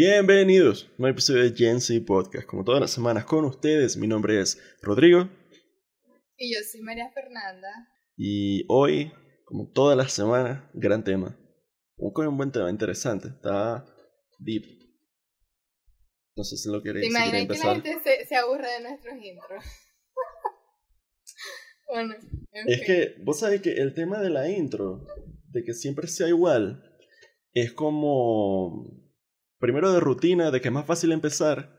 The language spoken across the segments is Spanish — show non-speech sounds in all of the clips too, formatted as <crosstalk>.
Bienvenidos a un episodio de Gen Z Podcast. Como todas las semanas con ustedes, mi nombre es Rodrigo. Y yo soy María Fernanda. Y hoy, como todas las semanas, gran tema. Un, un buen tema interesante. Está deep. No sé si lo queréis ¿Te imaginas que la gente se, se aburre de nuestros intros? <laughs> bueno, en Es que, vos sabés que el tema de la intro, de que siempre sea igual, es como. Primero de rutina, de que es más fácil empezar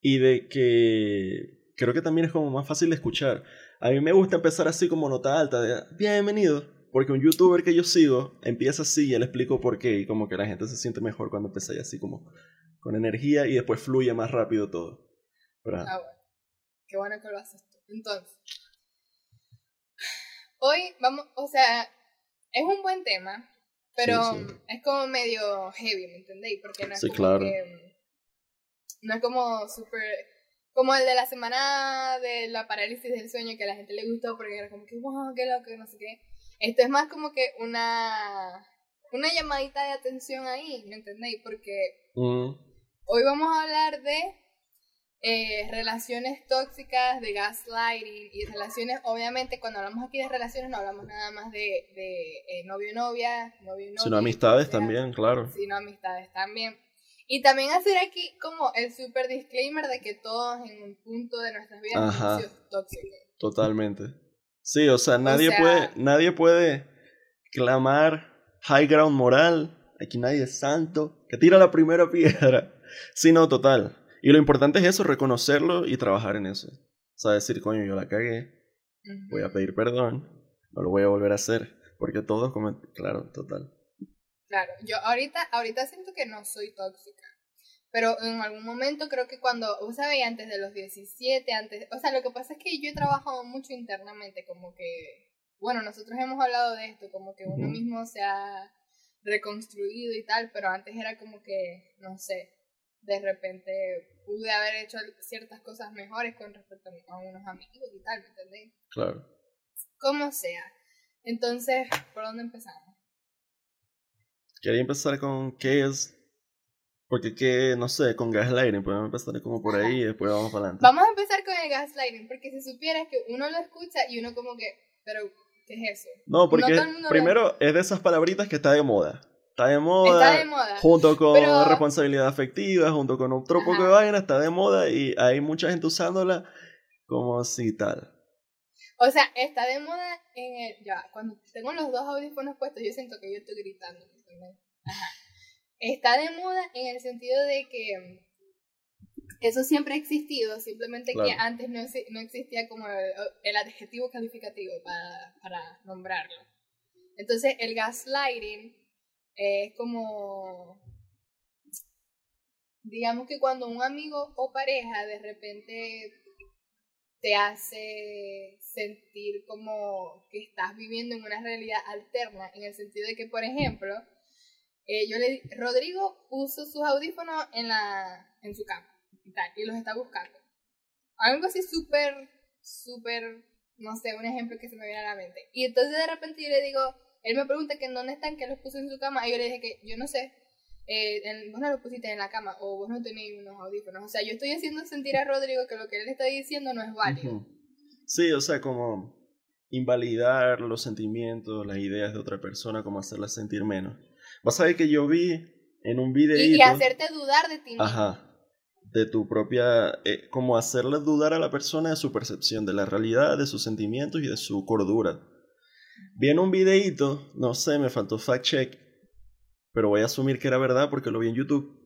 y de que creo que también es como más fácil de escuchar. A mí me gusta empezar así como nota alta, de bienvenido, porque un youtuber que yo sigo empieza así y le explico por qué y como que la gente se siente mejor cuando empieza así como con energía y después fluye más rápido todo. Ah, bueno. Qué bueno que lo haces tú. Entonces, hoy vamos, o sea, es un buen tema, pero Sí, sí. es como medio heavy, ¿me entendéis? Porque no es Sí, como claro. que, no es como súper, como el de la semana de la parálisis del sueño que a la gente le gustó porque era como que, wow, qué loco, no sé qué. Esto es más como que una, una llamadita de atención ahí, ¿me entendéis? Porque Mm, Hoy vamos a hablar de eh, relaciones tóxicas, de gaslighting y relaciones, obviamente cuando hablamos aquí de relaciones no hablamos nada más de, de eh, novio novia, novio y novia. sino amistades o también, claro. Sino amistades también. Y también hacer aquí como el super disclaimer de que todos en un punto de nuestras vidas Ajá. hemos tóxicos. Totalmente. Sí, o sea, nadie sea- puede, nadie puede clamar high ground moral. Aquí nadie es santo. Que tira la primera piedra. Sí, no, total. Y lo importante es eso, reconocerlo y trabajar en eso. O sea, decir, coño, yo la cagué, voy a pedir perdón, no lo voy a volver a hacer. Porque todos cometen. Claro, total. Claro, yo ahorita, ahorita siento que no soy tóxica. Pero en algún momento creo que cuando, vos sabés, antes de los 17, antes, o sea, lo que pasa es que yo he trabajado mucho internamente, como que, bueno, nosotros hemos hablado de esto, como que uno mismo se ha reconstruido y tal, pero antes era como que, no sé, de repente pude haber hecho ciertas cosas mejores con respecto a unos amigos y tal, ¿me entendés? Claro. Como sea. Entonces, ¿por dónde empezamos? Quería empezar con qué es. Porque qué, no sé, con gaslighting. Podemos empezar como por ahí y después vamos para adelante. Vamos a empezar con el gaslighting, porque si supieras que uno lo escucha y uno como que, pero, ¿qué es eso? No, porque el mundo lo- primero es de esas palabritas que está de moda. Está de moda. Está de moda. Junto con Pero- responsabilidad afectiva, junto con otro poco Ajá. de vaina, está de moda y hay mucha gente usándola como si tal. O sea, está de moda en el... Ya, cuando tengo los dos audífonos puestos, yo siento que yo estoy gritando. Está de moda en el sentido de que mm, eso siempre ha existido, simplemente que antes no, no existía como el, el adjetivo calificativo para, para nombrarlo. Entonces, el gaslighting es como digamos que cuando un amigo o pareja de repente te hace sentir como que estás viviendo en una realidad alterna, en el sentido de que, por ejemplo, eh, yo le Rodrigo puso sus audífonos en la en su cama y y los está buscando. Algo así súper, súper, no sé, un ejemplo que se me viene a la mente. Y entonces de repente yo le digo, él me pregunta que en dónde están, que los puso en su cama, y yo le dije que yo no sé, eh, en- vos no los pusiste en la cama o vos no tenéis unos audífonos. O sea, yo estoy haciendo sentir a Rodrigo que lo que él está diciendo no es válido. Sí, o sea, como invalidar los sentimientos, las ideas de otra persona, como hacerla sentir menos. Vas a ver que yo vi en un Y, videíto. y hacerte dudar de ti mismo. Ajá. De tu propia. eh, como hacerle dudar a la persona de su percepción, de la realidad, de sus sentimientos y de su cordura. Vi en un videíto, no sé, me faltó fact check, pero voy a asumir que era verdad porque lo vi en YouTube.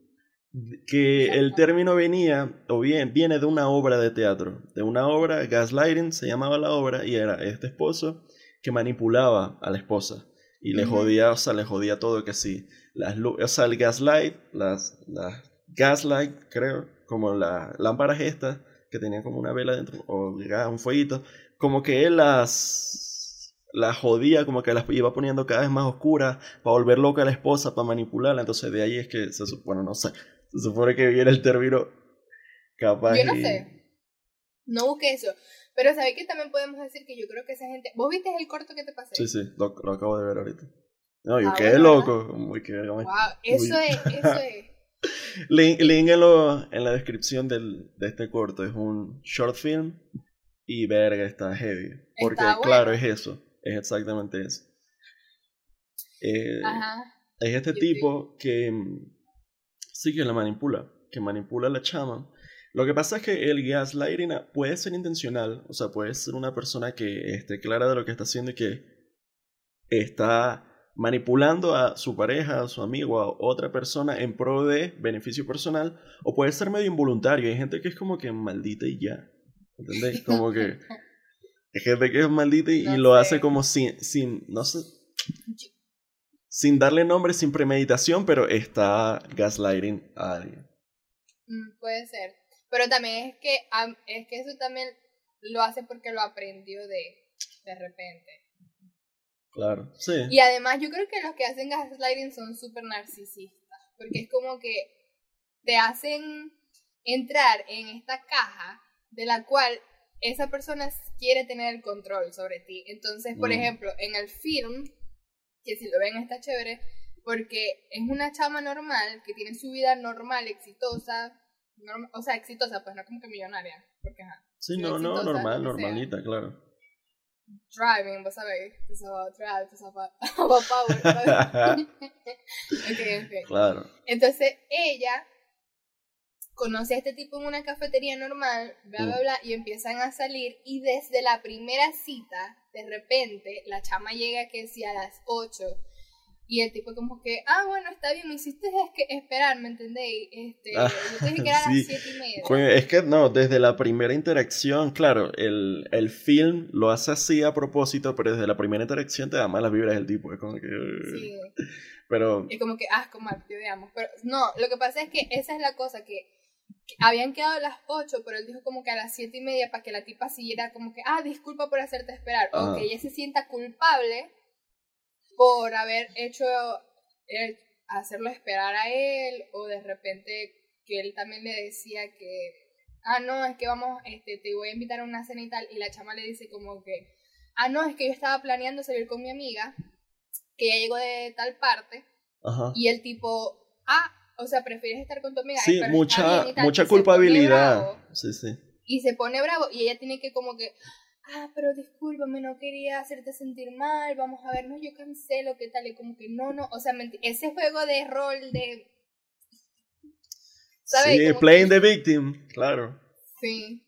Que el término venía, o bien, viene de una obra de teatro, de una obra, Gaslighting se llamaba la obra, y era este esposo que manipulaba a la esposa y le jodía, o sea, le jodía todo que sí. Las, o sea, el gaslight, las, las gaslight, creo, como las lámparas estas que tenían como una vela dentro, o un fueguito, como que él las, las jodía, como que las iba poniendo cada vez más oscuras para volver loca a la esposa, para manipularla. Entonces de ahí es que se supone, no sé, se supone que viene el término capaz. Yo no y- sé. No busqué eso. Pero sabéis que también podemos decir que yo creo que esa gente. ¿Vos viste el corto que te pasé? Sí, sí, lo, lo acabo de ver ahorita. No, yo Ah, quedé bueno, loco. Muy que, Wow, eso es, eso es. <laughs> Link, link en, lo- en la descripción del, de este corto. Es un short film y verga, está heavy. Porque, Está claro, es eso. Es exactamente eso. Eh, Ajá. es este tipo que mm, sí que la manipula, que manipula a la chama. Lo que pasa es que el gaslighting puede ser intencional, o sea, puede ser una persona que esté clara de lo que está haciendo y que está manipulando a su pareja, a su amigo, a otra persona en pro de beneficio personal, o puede ser medio involuntario. Hay gente que es como que maldita y ya, ¿entendés? Como que <laughs> gente que es maldita y, y No lo sé. hace como sin, sin, no sé, sin darle nombre, sin premeditación, pero está gaslighting a alguien. Mm, puede ser. Pero también es que, es que eso también lo hace porque lo aprendió de, de repente. Claro, sí. Y además yo creo que los que hacen gaslighting son súper narcisistas, porque es como que te hacen entrar en esta caja de la cual esa persona quiere tener el control sobre ti. Entonces, por Mm. ejemplo, en el film, que si lo ven está chévere, porque es una chama normal que tiene su vida normal, exitosa, norm- o sea, exitosa, pues no como que millonaria, porque ajá, Sí, no no, exitosa, normal, que sea. normalita, claro. driving, vos sabés, it's about drive, it's about, about power, ¿sabes? <laughs> ok, ok. Claro. Entonces ella conoce a este tipo en una cafetería normal, bla, bla, bla, y empiezan a salir y desde la primera cita, de repente, la chama llega que si a las 8 y el tipo como que, ah, bueno, está bien, me hiciste es que esperar, ¿me entendéis? Este, Ah, yo te dije que era a <laughs> las 7 y media. Coño, es que no, desde la primera interacción, claro, el, el film lo hace así a propósito, pero desde la primera interacción te da malas vibras el tipo. Es como que. Sí. Pero. Es como que asco, mal, te. Pero no, lo que pasa es que esa es la cosa que habían quedado a las 8, pero él dijo como que a las 7 y media para que la tipa siguiera como que, ah, disculpa por hacerte esperar. O que ella se sienta culpable por haber hecho, eh, hacerlo esperar a él, o de repente que él también le decía que, ah, no, es que vamos, este, te voy a invitar a una cena y tal, y la chama le dice como que, ah, no, es que yo estaba planeando salir con mi amiga, que ya llegó de tal parte, Ajá. y el tipo, ah, o sea, prefieres estar con tu amiga. Sí, Ay, mucha, bien y tal", mucha culpabilidad. bravo, Sí, sí. y se pone bravo y ella tiene que como que, ah, pero discúlpame, no quería hacerte sentir mal, vamos a ver, no, yo cancelo, ¿qué tal? Y como que no, no, o sea, ese juego de rol de... ¿Sabes? Sí, Como playing que- the victim, claro. Sí,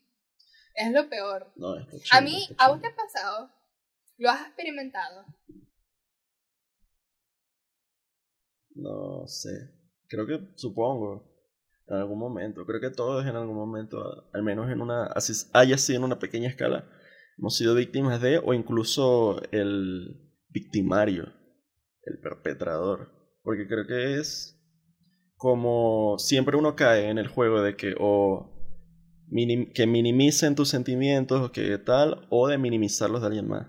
es lo peor. No, está A chimbo, mí, ¿a vos te ha pasado? ¿Lo has experimentado? No sé. Creo que, supongo, en algún momento. Creo que todos en algún momento, al menos en una, así haya sido en una pequeña escala, hemos sido víctimas de, o incluso el victimario, el perpetrador. Porque creo que es como siempre uno cae en el juego de que o minim- que minimicen tus sentimientos o que tal, o de minimizarlos de alguien más.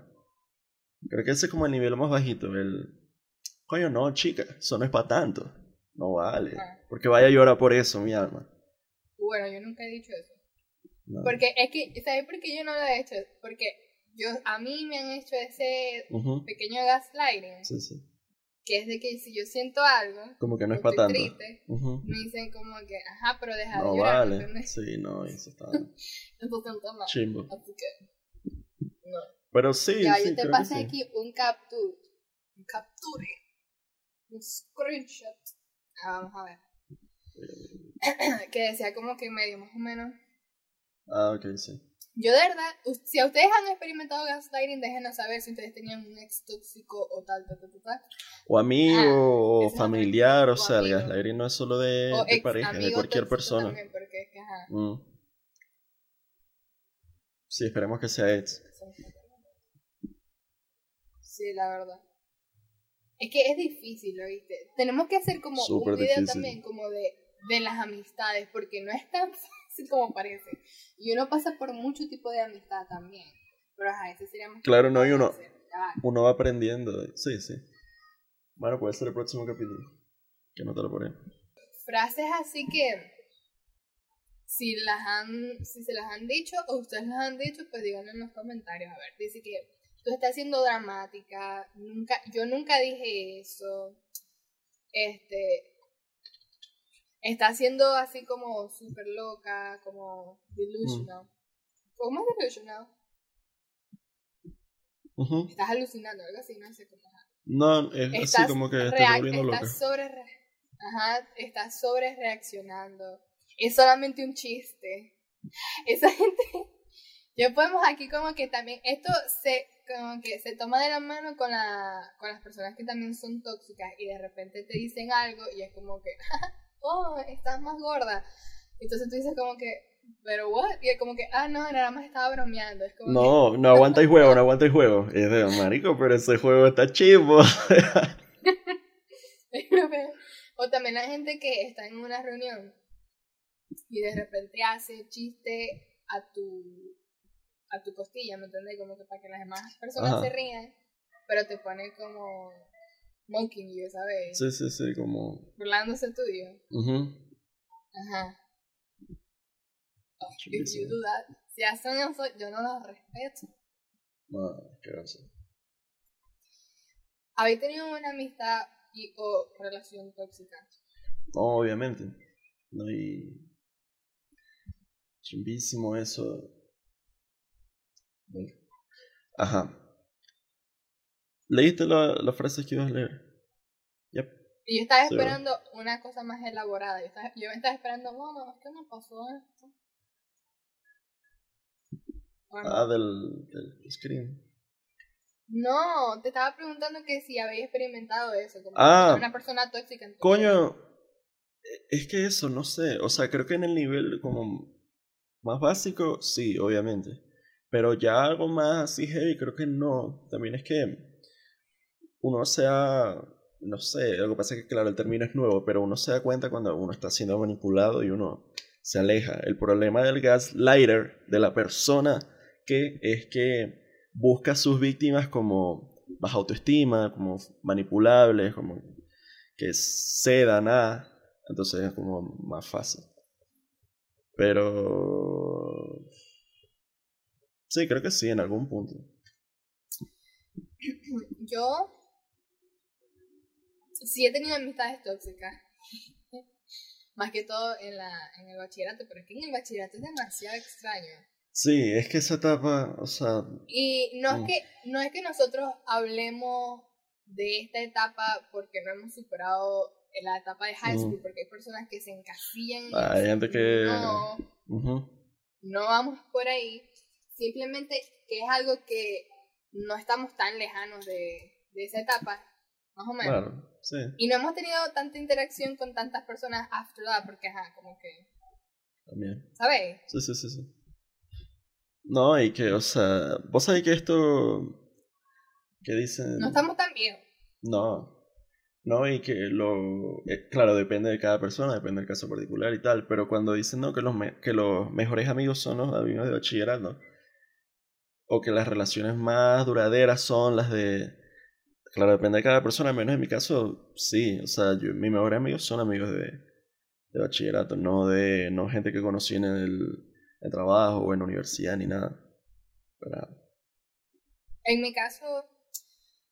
Creo que ese es como el nivel más bajito, el... Coño, no, chica, eso no es para tanto. No vale. Ah. Porque vaya a llorar por eso, mi alma. Bueno, yo nunca he dicho eso. No. Porque es que, ¿sabes por qué yo no lo he hecho? Porque yo, a mí me han hecho ese pequeño gaslighting, Sí, sí. que es de que si yo siento algo, Como que no es para tanto. triste, me dicen como que, ajá, pero deja de No llorar, ¿me vale. Sí, no, <laughs> eso está <laughs> mal. chimbo. Así que, no. Pero sí, ya, sí, yo te pasé sí. aquí un capture, un capture, un screenshot. Ah, vamos a ver. <clears throat> que decía como que medio más o menos. Ah, ok, sí. Yo de verdad, si a ustedes han experimentado gaslighting, déjenos saber si ustedes tenían un ex tóxico o tal, tal, tal, tal. O amigo, Ah, o familiar, o o sea, el amigo. gaslighting no es solo de, O de pareja, de cualquier persona. También, porque es que, ajá, Mm. Sí, esperemos que sea ex. Sí, la verdad. Es que es difícil, ¿lo viste? Tenemos que hacer como Súper un video difícil. también como de, de las amistades, porque no es tan <laughs> fácil como parece. Y uno pasa por mucho tipo de amistad también. Pero ajá, ese sería más Claro, no, y uno- hacer. Uno va aprendiendo. Sí, sí. Bueno, puede ser el próximo capítulo. Que no te lo pone. frases así que si las han si se las han dicho o ustedes las han dicho pues díganlo en los comentarios a ver dice que tú estás siendo dramática nunca yo nunca dije eso este está siendo así como súper loca, como delusional. ¿Cómo es delusional? Estás alucinando, algo así, no sé cómo. No, es así como que te volviendo loca. estás sobre, ajá, estás sobre reaccionando. Es solamente un chiste. <laughs> Esa gente, ya podemos aquí como que también, esto se, como que se toma de la mano con, la, con las personas que también son tóxicas y de repente te dicen algo y es como que, oh, estás más gorda. Entonces tú dices como que, pero what? Y es como que, ah, no, nada más estaba bromeando. Es como No, no aguanta el juego, no aguanta el juego. Y es de marico, pero ese juego está chivo. <laughs> o también la gente que está en una reunión y de repente hace chiste a tu a tu costilla, ¿me entiendes? Como que para que las demás personas Ajá. se rían, pero te pone como mocking you, ¿sabes? Sí, sí, sí, como. Burlándose tuyo. ujú. Ajá. Oh, if you do that, si hacen eso, yo no los respeto. No, qué cosa. ¿Habéis tenido una amistad y o relación tóxica? No, obviamente. No, y. Chimbísimo eso. Ajá. ¿Leíste la, la frase que ibas a leer? Yep. Y yo estaba Sí, esperando una cosa más elaborada. Yo, estaba, yo me estaba esperando, bueno, ¿qué me pasó esto? Bueno, Ah, del, del screen. no, te estaba preguntando que si habéis experimentado eso, como Ah. una persona tóxica. en tu vida. Coño, es que eso, no sé. O sea, creo que en el nivel como más básico, sí, obviamente. Pero ya algo más así heavy, creo que no. También es que uno se da, no sé, lo que pasa es que claro, el término es nuevo, pero uno se da cuenta cuando uno está siendo manipulado y uno se aleja. El problema del gaslighter, de la persona que es que busca a sus víctimas como baja autoestima, como manipulables, como que cedan a, entonces es como más fácil. Pero sí, creo que sí, en algún punto. Yo sí he tenido amistades tóxicas. <laughs> Más que todo en, la, en el bachillerato, pero es que en el bachillerato es demasiado extraño. Sí, es que esa etapa, o sea, Y no Mm. es que no es que nosotros hablemos de esta etapa porque no hemos superado la etapa de high Mm. school, porque hay personas que se encasillan en hay gente que... No, no vamos por ahí. Simplemente que es algo que no estamos tan lejanos de, de esa etapa, más o menos. Claro, sí. Y no hemos tenido tanta interacción con tantas personas after that, porque, ajá, como que, También. ¿sabes? Sí, sí, sí, sí. No, y que, o sea, vos sabés que esto que dicen... No estamos tan viejos. No. No, y que lo... eh, claro, depende de cada persona, depende del caso particular y tal, pero cuando dicen, no, que los, me- que los mejores amigos son los amigos de bachillerato, o que las relaciones más duraderas son las de... Claro, depende de cada persona, menos en mi caso, sí, o sea, yo, mis mejores amigos son amigos de, de bachillerato, no de no gente que conocí en el, el trabajo o en la universidad ni nada. Pero, En mi caso,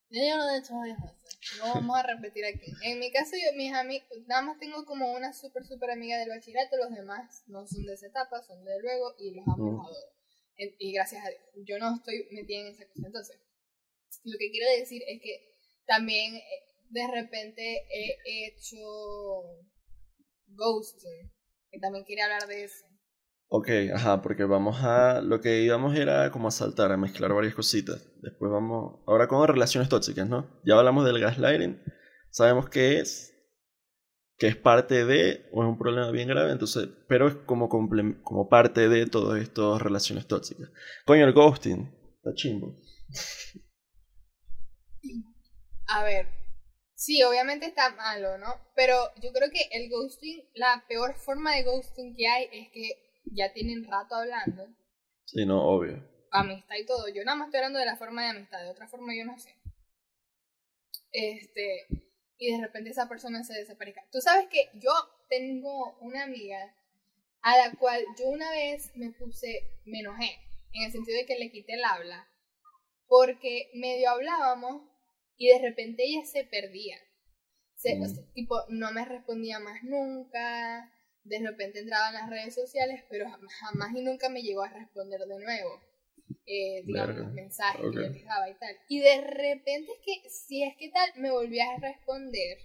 yo ya lo he hecho varias veces. No vamos a repetir aquí. En mi caso, yo, mis amigos, nada más tengo como una súper, súper amiga del bachillerato. Los demás no son de esa etapa, son de luego y los amo, Mm. Y gracias a Dios, yo no estoy metida en esa cosa. Entonces, lo que quiero decir es que también eh, de repente he hecho ghosting. Que también quería hablar de eso. Ok, ajá, porque vamos a... Lo que íbamos era como a saltar, a mezclar varias cositas. Después vamos... Ahora con relaciones tóxicas, ¿no? Ya hablamos del gaslighting. Sabemos qué es. Que es parte de... O es un problema bien grave, entonces... Pero es como, como parte de todas estas relaciones tóxicas. Coño, el ghosting. Está chimbo. A ver, sí, obviamente está malo, ¿no? Pero yo creo que el ghosting, la peor forma de ghosting que hay es que ya tienen rato hablando, Sí, no, obvio. amistad y todo. Yo nada más estoy hablando de la forma de amistad, de otra forma yo no sé. Este, y de repente esa persona se desaparezca. Tú sabes que yo tengo una amiga a la cual yo una vez me puse, me enojé, en el sentido de que le quité el habla, porque medio hablábamos y de repente ella se perdía. Se, mm. tipo, no me respondía más nunca, de repente entraba en las redes sociales, pero jamás y nunca me llegó a responder de nuevo. Eh, digamos, los mensajes que yo dejaba y tal. Y de repente es que, si es que tal, me volvía a responder.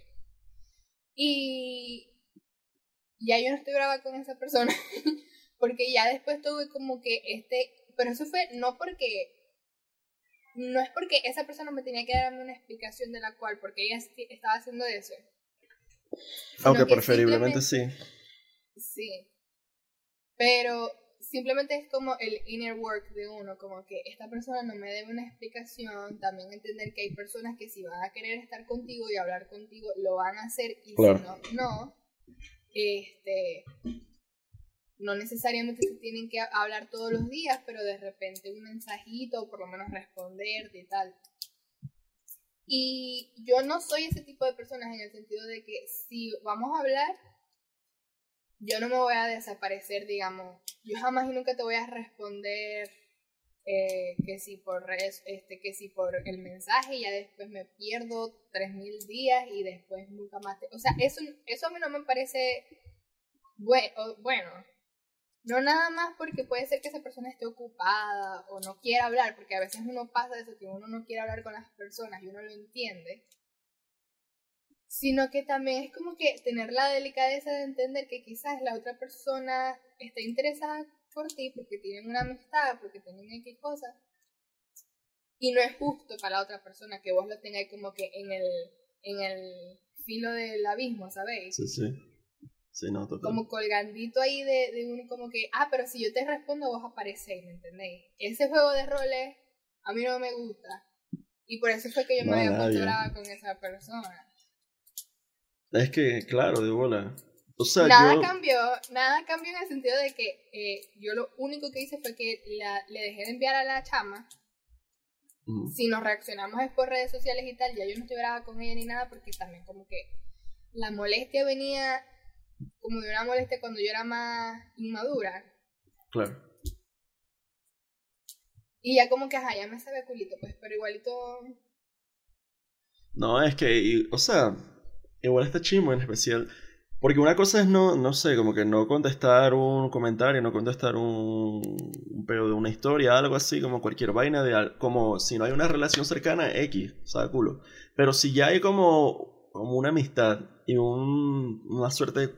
Y ya yo no estoy brava con esa persona, <laughs> porque ya después tuve como que este, pero eso fue no porque, no es porque esa persona me tenía que darme una explicación de la cual, porque ella estaba haciendo eso. Aunque preferiblemente sí. Sí. Pero simplemente es como el inner work de uno, como que esta persona no me debe una explicación, también entender que hay personas que si van a querer estar contigo y hablar contigo, lo van a hacer y si no, no. Este, no necesariamente se tienen que hablar todos los días, pero de repente un mensajito, o por lo menos responderte y tal. Y yo no soy ese tipo de personas en el sentido de que si vamos a hablar, yo no me voy a desaparecer, digamos. Yo jamás y nunca te voy a responder eh, que si por este, que si por el mensaje ya después me pierdo tres mil días y después nunca más te, o sea eso eso a mí no me parece bueno bueno no nada más porque puede ser que esa persona esté ocupada o no quiera hablar porque a veces uno pasa de eso que uno no quiere hablar con las personas y uno lo entiende sino que también es como que tener la delicadeza de entender que quizás la otra persona está interesada por ti porque tienen una amistad, porque tienen X cosas. Y no es justo para la otra persona que vos lo tengáis como que en el, en el filo del abismo, ¿sabéis? Sí, sí. Sí, no, total. Como colgandito ahí de, de uno como que, ah, pero si yo te respondo vos aparecéis, ¿me entendéis? Ese juego de roles a mí no me gusta. Y por eso fue que yo me había puesto con esa persona. Es que, claro, de bola nada cambió, nada cambió en el sentido de que eh, yo lo único que hice fue que le dejé de enviar a la chama. Si nos reaccionamos es por redes sociales y tal, ya yo no estoy brava con ella ni nada porque también como que la molestia venía como de una molestia cuando yo era más inmadura. Claro. Y ya como que, ajá, ya me sabe culito, pues, pero igualito... No, es que, o sea, igual está chimo en especial porque una cosa es no, no sé, como que no contestar un comentario, no contestar un, un pedo de una historia, algo así, como cualquier vaina de como si no hay una relación cercana, X, sabe culo. Pero si ya hay como, como una amistad y un, una suerte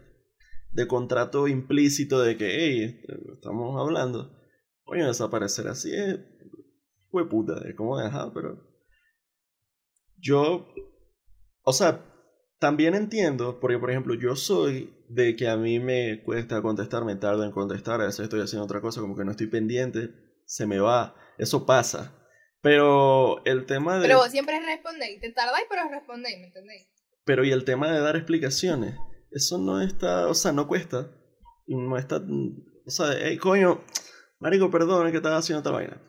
de contrato implícito de que, hey, estamos hablando, a desaparecer así es, fue puta, es como dejar, pero yo, o sea, también entiendo, porque por ejemplo yo soy de que a mí me cuesta contestar, me tardo en contestar, a veces estoy haciendo otra cosa, como que no estoy pendiente, se me va, eso pasa. Pero el tema de... Pero vos siempre respondéis, te tardáis pero respondéis, ¿me entendéis? Pero y el tema de dar explicaciones, eso no está, o sea, no cuesta, no está, o sea, hey, coño, marico, perdón, que estaba haciendo otra vaina.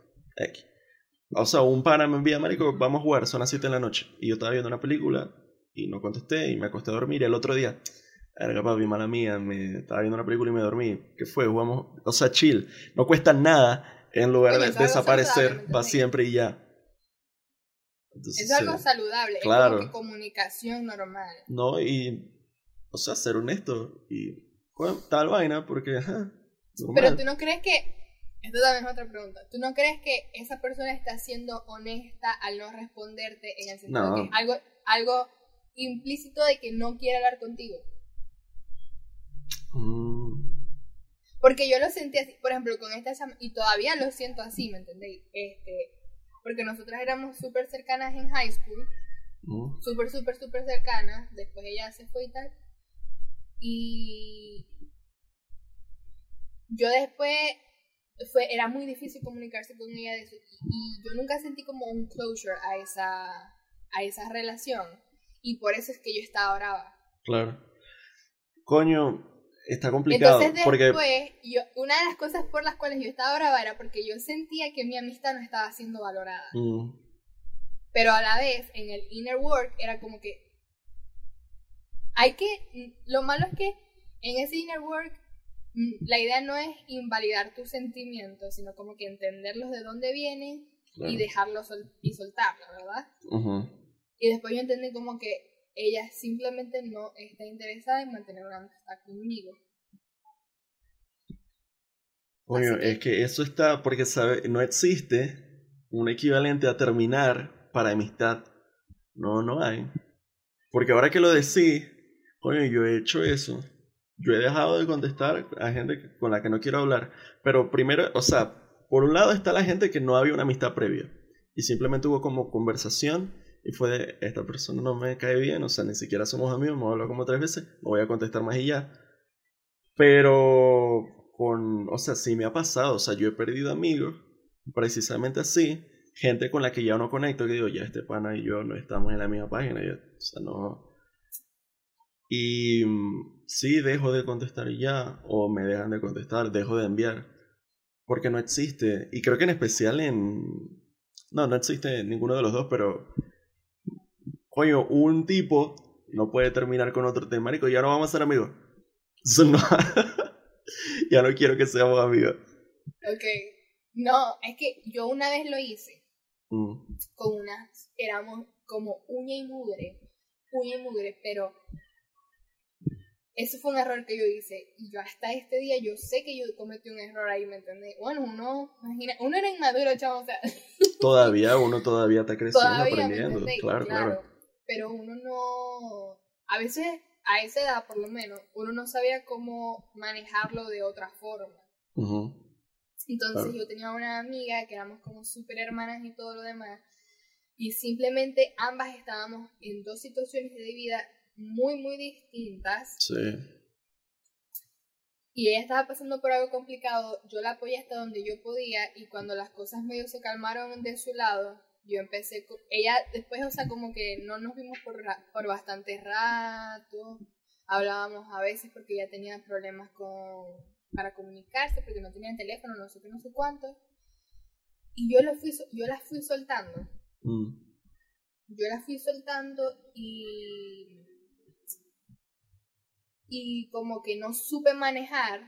O sea, un pana me envía, marico, vamos a jugar, son las 7 de la noche, y yo estaba viendo una película, y no contesté y me acosté a dormir. El otro día, era papi, mala mía, me estaba viendo una película y me dormí. ¿Qué fue? Jugamos, o sea, chill. No cuesta nada en lugar de desaparecer para siempre y ya. es algo saludable, claro. es como comunicación normal. No, y, o sea, ser honesto y tal vaina, porque, Pero tú no crees que, esto también es otra pregunta, ¿tú no crees que esa persona está siendo honesta al no responderte en el sentido de que algo, algo implícito de que no quiere hablar contigo. Mm. Porque yo lo sentí así, por ejemplo, con esta y todavía lo siento así, ¿me entendéis? Este, porque nosotras éramos súper cercanas en high school, mm. súper, súper, súper cercanas, después ella se fue y tal, y yo después, fue, era muy difícil comunicarse con ella de eso, y yo nunca sentí como un closure a esa, a esa relación. Y por eso es que yo estaba brava. Claro. Coño, está complicado. Entonces después, yo, una de las cosas por las cuales yo estaba brava era porque yo sentía que mi amistad no estaba siendo valorada. Mm. Pero a la vez, en el inner work, era como que... Hay que... Lo malo es que en ese inner work, mm, la idea no es invalidar tus sentimientos, sino como que entenderlos de dónde vienen y dejarlos y soltarlos, ¿verdad? Y después yo entendí como que ella simplemente no está interesada en mantener una amistad conmigo. Coño, que- es que eso está, porque sabe, no existe un equivalente a terminar para amistad. No, no hay. Porque ahora que lo decís, coño, yo he hecho eso. Yo he dejado de contestar a gente con la que no quiero hablar. Pero primero, o sea, por un lado está la gente que no había una amistad previa. Y simplemente hubo como conversación y fue de, esta persona no me cae bien, o sea, ni siquiera somos amigos, me hablar como tres veces, no voy a contestar más y ya. Pero con, o sea, sí me ha pasado, o sea, yo he perdido amigos, precisamente así, gente con la que ya no conecto, que digo, ya este pana y yo no estamos en la misma página, ya, o sea, no... Y mm, sí, dejo de contestar ya, o me dejan de contestar, dejo de enviar, porque no existe, y creo que en especial en... No, no existe ninguno de los dos, pero... Coño, un tipo no puede terminar con otro tema, marico, ya no vamos a ser amigos. Eso no... <laughs> ya no quiero que seamos amigos. Ok. No, es que yo una vez lo hice Mm, con unas, éramos como uña y mugre, uña y mugre, pero eso fue un error que yo hice y yo hasta este día yo sé que yo cometí un error ahí, ¿me entendés? Bueno, uno, imagina, uno era inmaduro, chavo, o sea, Todavía, uno todavía está creciendo, todavía, ¿me aprendiendo. entendés? Claro, claro. Pero uno no, a veces, a esa edad por lo menos, uno no sabía cómo manejarlo de otra forma. Entonces Claro. yo tenía una amiga que éramos como súper hermanas y todo lo demás. Y simplemente ambas estábamos en dos situaciones de vida muy, muy distintas. Sí. Y ella estaba pasando por algo complicado. Yo la apoyé hasta donde yo podía. Y cuando las cosas medio se calmaron de su lado, yo empecé. co- Ella después, o sea, como que no nos vimos por, por bastante rato. Hablábamos a veces porque ella tenía problemas con para comunicarse, porque no tenía teléfono, no sé qué, no sé cuánto. Y yo, lo fui, yo la fui soltando. Mm, Yo la fui soltando y. Y como que no supe manejar.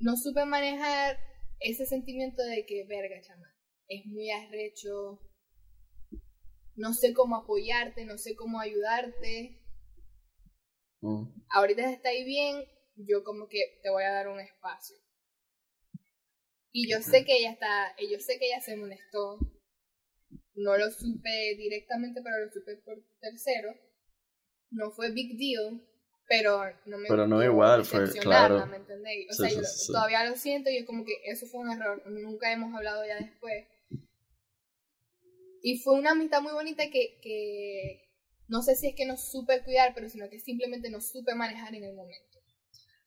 No supe manejar ese sentimiento de que, verga, chama, es muy arrecho. No sé cómo apoyarte, no sé cómo ayudarte. mm. ahorita está ahí bien, yo como que te voy a dar un espacio. Y yo sé que ella está, y yo sé que ella se molestó. No lo supe directamente, pero lo supe por tercero. No fue big deal, pero no me Pero no igual, fue- claro. ¿me entendéis? O Sí, sea, sí, yo sí. todavía lo siento y es como que eso fue un error. Nunca hemos hablado ya después. Y fue una amistad muy bonita que, que no sé si es que no supe cuidar, pero sino que simplemente no supe manejar en el momento.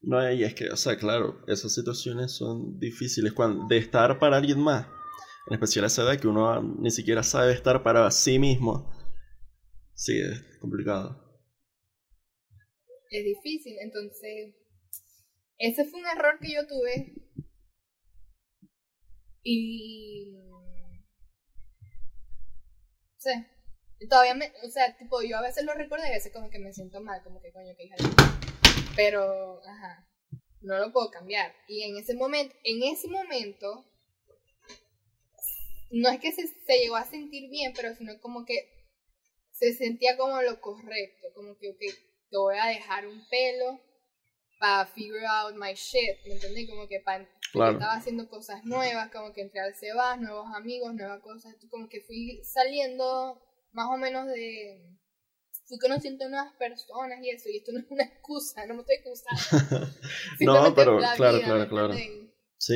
No, y es que, o sea, claro, esas situaciones son difíciles cuando, de estar para alguien más. En especial a esa edad que uno ni siquiera sabe estar para sí mismo. Sí, es complicado. Es difícil, entonces ese fue un error que yo tuve. Y no sé, todavía me, o sea, tipo yo a veces lo recuerdo y a veces como que me siento mal, como que coño que hija pero ajá, no lo puedo cambiar. Y en ese momento, en ese momento no es que se, se llegó a sentir bien, pero sino como que se sentía como lo correcto, como que, te voy a dejar un pelo para figure out my shit, ¿me entendés? Como que para Claro. estaba haciendo cosas nuevas, como que entré al Sebas, nuevos amigos, nuevas cosas, como que fui saliendo más o menos de... Fui conociendo nuevas personas y eso, y esto no es una excusa, no me estoy excusando. <laughs> Simplemente pero la claro, vida, claro, ¿me claro. Sí.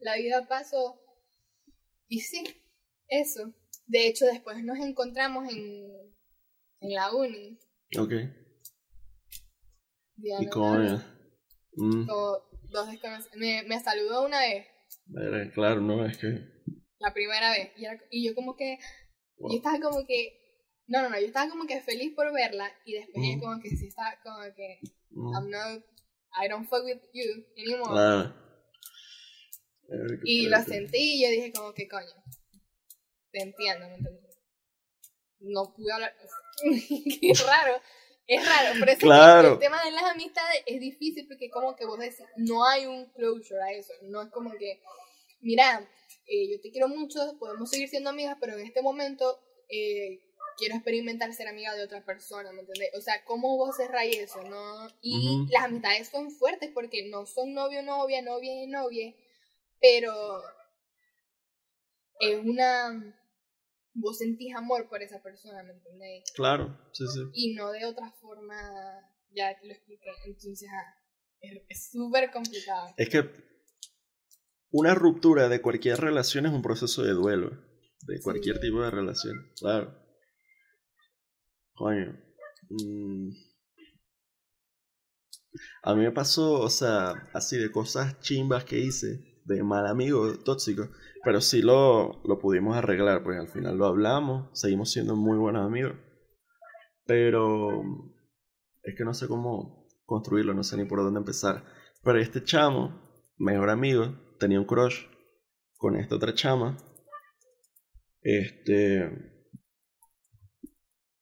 La vida pasó y sí, eso. De hecho, después nos encontramos en, en la uni. Ok. Diana, ¿Y es? Mm, dos. Me, me saludó una vez, era- claro, no, es que... la primera vez. Y, era- y yo como que, wow. yo estaba como que, no, no, no, yo estaba como que feliz por verla. Y después Mm. como que sí estaba como que, Mm, I'm not, I don't fuck with you anymore. ah. A ver, qué Y lo sentí y yo dije como que coño, te entiendo, ¿me entiendes? No pude hablar, <laughs> qué raro, es raro, por eso es que Claro. el tema de las amistades es difícil porque como que vos decís, no hay un closure a eso, no es como que, mira, eh, yo te quiero mucho, podemos seguir siendo amigas, pero en este momento eh, quiero experimentar ser amiga de otra persona, ¿me entendés? O sea, ¿cómo vos cerráis eso, no? Y las amistades son fuertes porque no son novio, novia, novia y novia, pero es una... Vos sentís amor por esa persona, ¿me entendéis? Claro, sí, sí. Y no de otra forma, ya te lo expliqué, entonces ah, es- súper complicado. Es que una ruptura de cualquier relación es un proceso de duelo. De cualquier Sí. tipo de relación. Claro. Coño. mm. A mí me pasó, o sea, así de cosas chimbas que hice, de mal amigo tóxico, pero sí lo, lo pudimos arreglar, pues al final lo hablamos, seguimos siendo muy buenos amigos, pero es que no sé cómo construirlo, no sé ni por dónde empezar. Pero este chamo, mejor amigo, tenía un crush con esta otra chama. Este.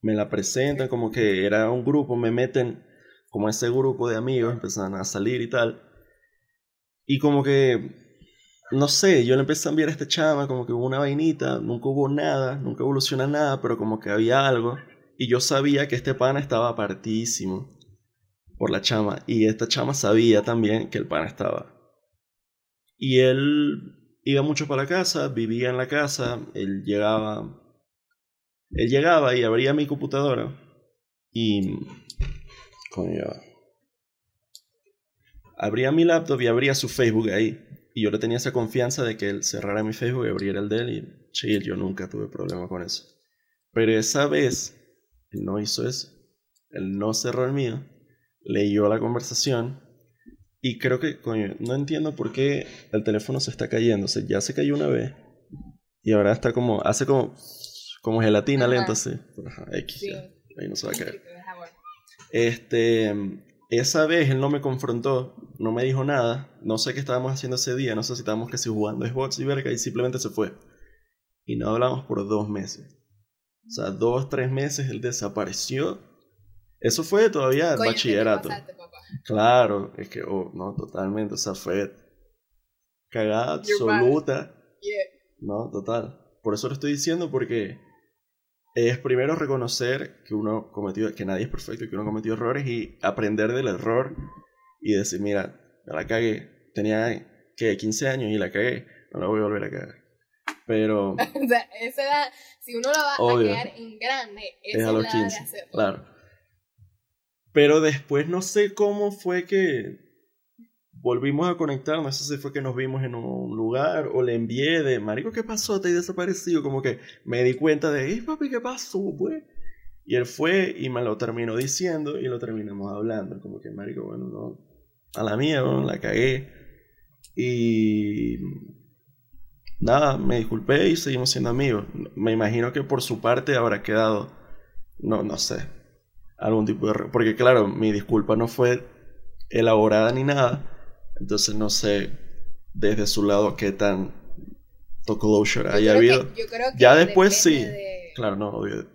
Me la presentan como que era un grupo, me meten como ese grupo de amigos, empezaron a salir y tal. Y como que. No sé, yo le empecé a enviar a esta chama, como que hubo una vainita, nunca hubo nada, nunca evoluciona nada, pero como que había algo. Y yo sabía que este pana estaba partísimo por la chama. Y esta chama sabía también que el pana estaba. Y él iba mucho para la casa, vivía en la casa, él llegaba. Él llegaba y abría mi computadora. Y. Coño. Abría mi laptop y abría su Facebook ahí. Y yo le tenía esa confianza de que él cerrara mi Facebook y abriera el de él. Y chill, yo nunca tuve problema con eso. Pero esa vez, él no hizo eso. Él no cerró el mío. Leyó la conversación. Y creo que, coño, no entiendo por qué el teléfono se está cayendo. O sea, ya se cayó una vez. Y ahora está como, hace como, como gelatina Ajá. lenta así. Ajá, X, Sí. ya. Ahí no se va a caer. Este, esa vez él no me confrontó, no me dijo nada, no sé qué estábamos haciendo ese día, no sé si estábamos casi jugando Xbox y verga y simplemente se fue. Y no hablamos por dos meses. O sea, dos, tres meses él desapareció. Eso fue todavía el Coño, ¿qué te bachillerato. pasaste, papá? Claro, es que, oh, no, totalmente, o sea, fue cagada absoluta. Yeah. No, total. Por eso lo estoy diciendo porque es primero reconocer que uno cometió, que nadie es perfecto que uno cometió errores y aprender del error y decir, mira, me la cagué. Tenía que 15 años y la cagué, no la voy a volver a cagar. Pero <laughs> O sea, esa edad, si uno la va Obvio. a quedar en grande, es esa a es los la edad de 15, hacerlo. claro. Pero después no sé cómo fue que volvimos a conectar, no sé si fue que nos vimos en un lugar o le envié de, marico, ¿qué pasó? Te he desaparecido, como que me di cuenta de, papi, ¿qué pasó, pues? Y él fue y me lo terminó diciendo y lo terminamos hablando, como que, marico, bueno, no, a la mía, bueno, la cagué. Y nada, me disculpé y seguimos siendo amigos. Me imagino que por su parte habrá quedado, no, no sé, algún tipo de... Porque claro, mi disculpa no fue elaborada ni nada. Entonces no sé desde su lado qué tan to closure haya que- habido. yo creo que Ya después sí. de- Claro, no, obvio.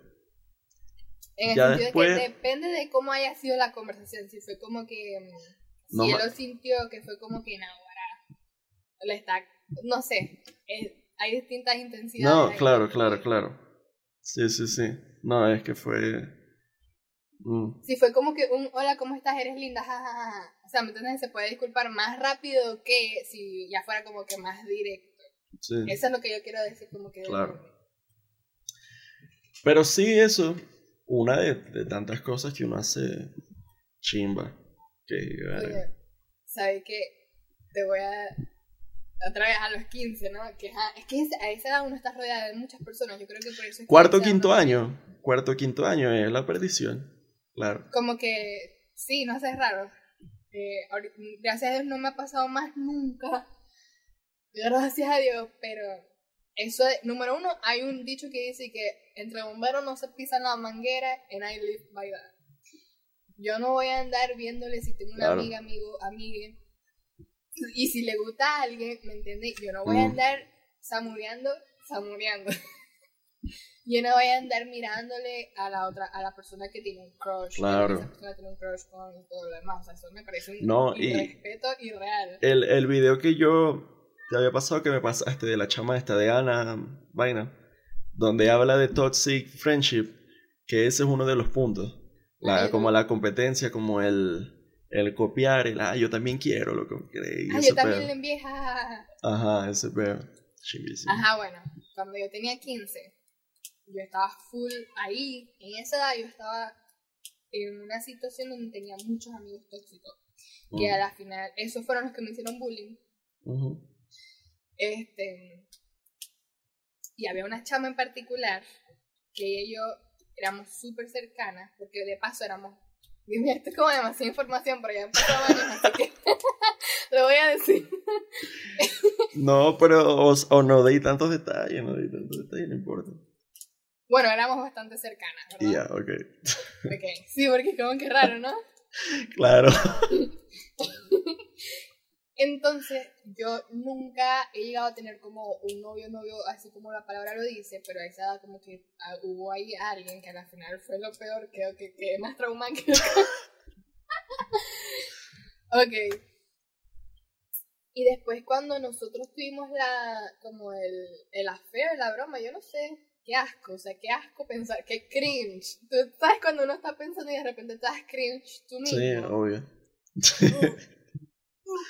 En el Ya sentido después- de que depende de cómo haya sido la conversación. Si fue como que. mm, No si él ma- lo sintió, que fue como que Nahuara le está. No sé. es- hay distintas intensidades. No, claro, claro, claro. Sí, sí, sí. No, es que fue... mm, Si fue como que un hola, ¿cómo estás? Eres linda, jajaja. O sea, ¿me entiendes? Se puede disculpar más rápido que si ya fuera como que más directo. sí. Eso es lo que yo quiero decir, como que. Claro. Pero sí, eso, una de, de tantas cosas que uno hace chimba. Que. Oye, ¿sabes qué? Te voy a. Otra vez a los 15, ¿no? Que, es que a esa edad uno está rodeado de muchas personas. Yo creo que por eso es Cuarto, quinto año. Cuarto, quinto año es la perdición. Claro. Como que, sí, no sé, es raro. Eh, gracias a Dios no me ha pasado más nunca. Gracias a Dios, pero eso es, número uno, hay un dicho que dice que entre bomberos no se pisan la manguera and I live by that. Yo no voy a andar viéndole si tengo una Claro. amiga, amigo, amigue. Y si le gusta a alguien, ¿me entiendes? Yo no voy a andar samureando, samureando. <laughs> Yo no voy a andar mirándole a la otra, a la persona que tiene un crush. Claro. Esa persona tiene un crush con todo lo demás. O sea, eso me parece un No, y- irrespeto irreal. El, el video que yo te había pasado que me pasaste de la chama esta de Ana, vaina, donde habla de toxic friendship, Que ese es uno de los puntos. La, como la competencia, como el, el copiar, el, ah, yo también quiero lo que creí. Ah, yo también le envié. Ajá, ese pedo. Chivísimo. Ajá, bueno, cuando yo tenía 15, yo estaba full ahí, en esa edad yo estaba en una situación donde tenía muchos amigos tóxicos, que a la final, esos fueron los que me hicieron bullying. Este, y había una chama en particular que ella y yo éramos súper cercanas, porque de paso éramos, Dios mío, esto es como demasiada información, pero ya han pasado años, así que <laughs> lo voy a decir. No, pero o, o no deis tantos detalles, no deis tantos detalles, no importa. Bueno, éramos bastante cercanas, ¿verdad? ya, ok. <laughs> Ok, sí, porque es como que raro, ¿no? Claro. <laughs> Entonces, yo nunca he llegado a tener como un novio, novio, así como la palabra lo dice, pero a esa edad como que ah, hubo ahí alguien que al final fue lo peor, creo que, que más traumante. <laughs> ok. Y después cuando nosotros tuvimos la, como el, el affair, la broma, yo no sé, qué asco, o sea, qué asco pensar, qué cringe. Tú sabes cuando uno está pensando y de repente estás cringe tú mismo. Sí, obvio.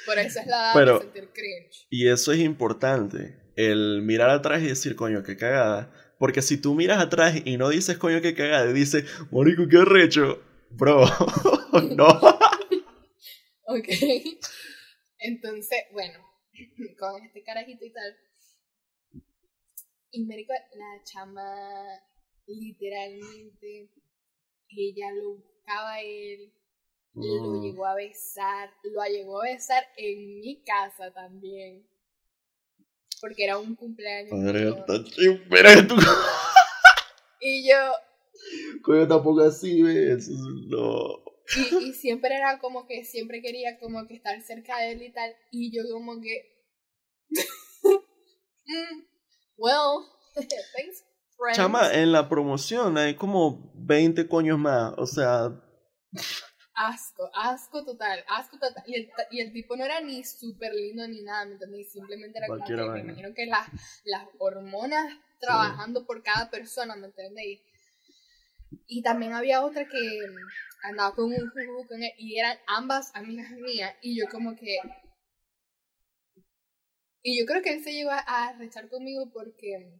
Por eso es la edad Pero- de sentir cringe. Y eso es importante, el mirar atrás y decir, coño, qué cagada. Porque si tú miras atrás y no dices, coño, qué cagada, y dices, marico, qué recho, bro, <laughs> no. Ok. Entonces, bueno, con este carajito y tal. Y marico, la chama literalmente, ella lo buscaba a él, lo Mm, llegó a besar, lo llegó a besar en mi casa también. Porque era un cumpleaños. Madre, mío. está tú. <laughs> Y yo, Coño, tampoco así, ¿ves? No. Y, y siempre era como que siempre quería como que estar cerca de él y tal. Y yo como que... <laughs> Mm, well, <laughs> thanks, friends. Chama, en la promoción hay como 20 coños más, o sea, Asco, asco total, asco total. Y el, y el tipo no era ni súper lindo ni nada, ¿me entiendes? Simplemente era como que me imagino que las, las hormonas trabajando por cada persona, ¿me entiendes? Y, también había otra que andaba con un jugo con él y eran ambas amigas mías y yo como que... Y yo creo que él se llegó a, rechar conmigo porque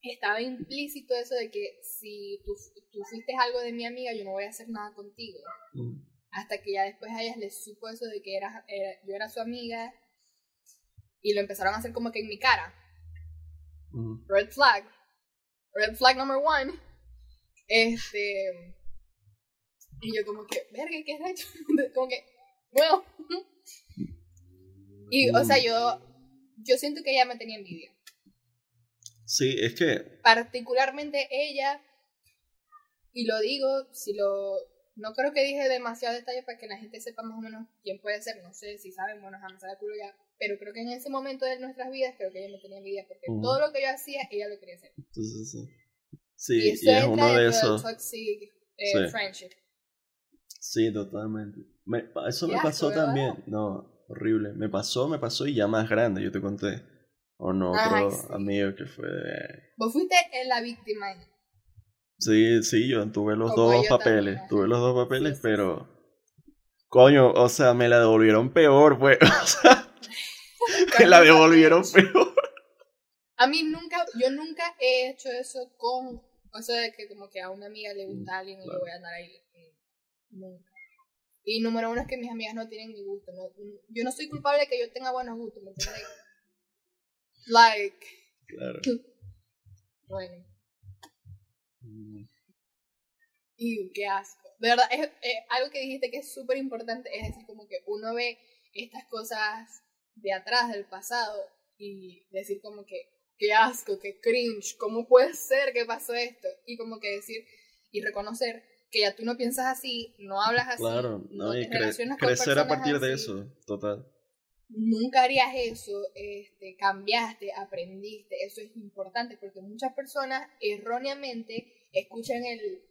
estaba implícito eso de que si tú, tú fuiste algo de mi amiga, yo no voy a hacer nada contigo mm, hasta que ya después a ellas les supo eso de que era, era- yo era su amiga y lo empezaron a hacer como que en mi cara. mm. Red flag. Red flag number one. Este. Y yo como que, verga, ¿qué es hecho? <laughs> como que, bueno. <laughs> y, o sea, yo, yo siento que ella me tenía envidia. Sí, es que, Particularmente ella, y lo digo, si lo... No creo que dije demasiado detalle para que la gente sepa más o menos quién puede ser. No sé si saben, bueno, jamás de culo ya. Pero creo que en ese momento de nuestras vidas, creo que ella me tenía envidia. Porque todo lo que yo hacía, ella lo quería hacer. entonces, sí. y Sí, eso y es uno de esos. toxic eh, Sí. friendship. Sí, totalmente. Me- eso me pasó ¿verdad? también. No, horrible. Me pasó, me pasó y ya más grande, yo te conté. O no, otro sí. amigo que fue de... Vos fuiste la víctima. Sí, sí, yo tuve los Como dos papeles. también, tuve ajá. los dos papeles, Sí, sí, pero... Coño, o sea, me la devolvieron peor, pues. <laughs> O sea, <laughs> me la devolvieron peor. <laughs> A mí nunca, yo nunca he hecho eso con, o sea, de que como que a una amiga le gusta a alguien y yo Claro. voy a andar ahí. Mm, Nunca. Y número uno es que mis amigas no tienen mi gusto. No, yo no soy culpable de que yo tenga buenos gustos, ¿me entiendes? Like, Claro. bueno, Mm, y qué asco. De verdad, es, es algo que dijiste que es súper importante, es decir, como que uno ve estas cosas de atrás del pasado y decir como que qué asco, qué cringe, ¿cómo puede ser que pasó esto? Y como que decir y reconocer que ya tú no piensas así, no hablas así, Claro, no, no y te cre- relacionas con crecer a partir de eso, total. nunca harías eso, este, cambiaste, aprendiste, eso es importante porque muchas personas erróneamente escuchan el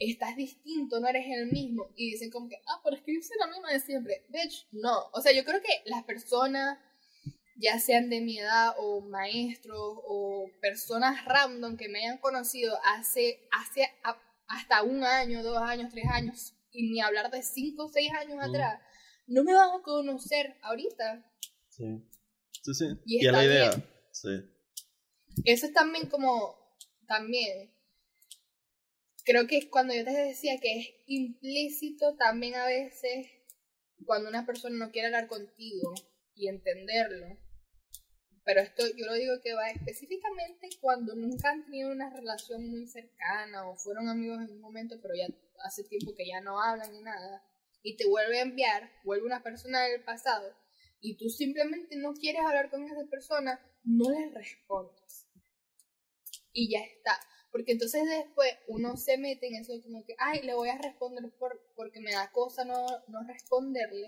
estás distinto, no eres el mismo y dicen como que, ah, pero es que yo soy la misma de siempre, bitch, no, o sea, yo creo que las personas, ya sean de mi edad o maestros o personas random que me hayan conocido hace, hace hasta un año, dos años, tres años, y ni hablar de cinco o seis años atrás, no me van a conocer ahorita. Sí, sí, sí. Y, es la idea. Sí. Eso es también como, también, creo que es cuando yo te decía que es implícito también a veces cuando una persona no quiere hablar contigo y entenderlo. Pero esto yo lo digo que va específicamente cuando nunca han tenido una relación muy cercana o fueron amigos en un momento, pero ya hace tiempo que ya no hablan ni nada, y te vuelve a enviar, vuelve una persona del pasado, y tú simplemente no quieres hablar con esa persona, no le respondes. Y ya está. Porque entonces después uno se mete en eso como que, ay, le voy a responder por, porque me da cosa no, no responderle.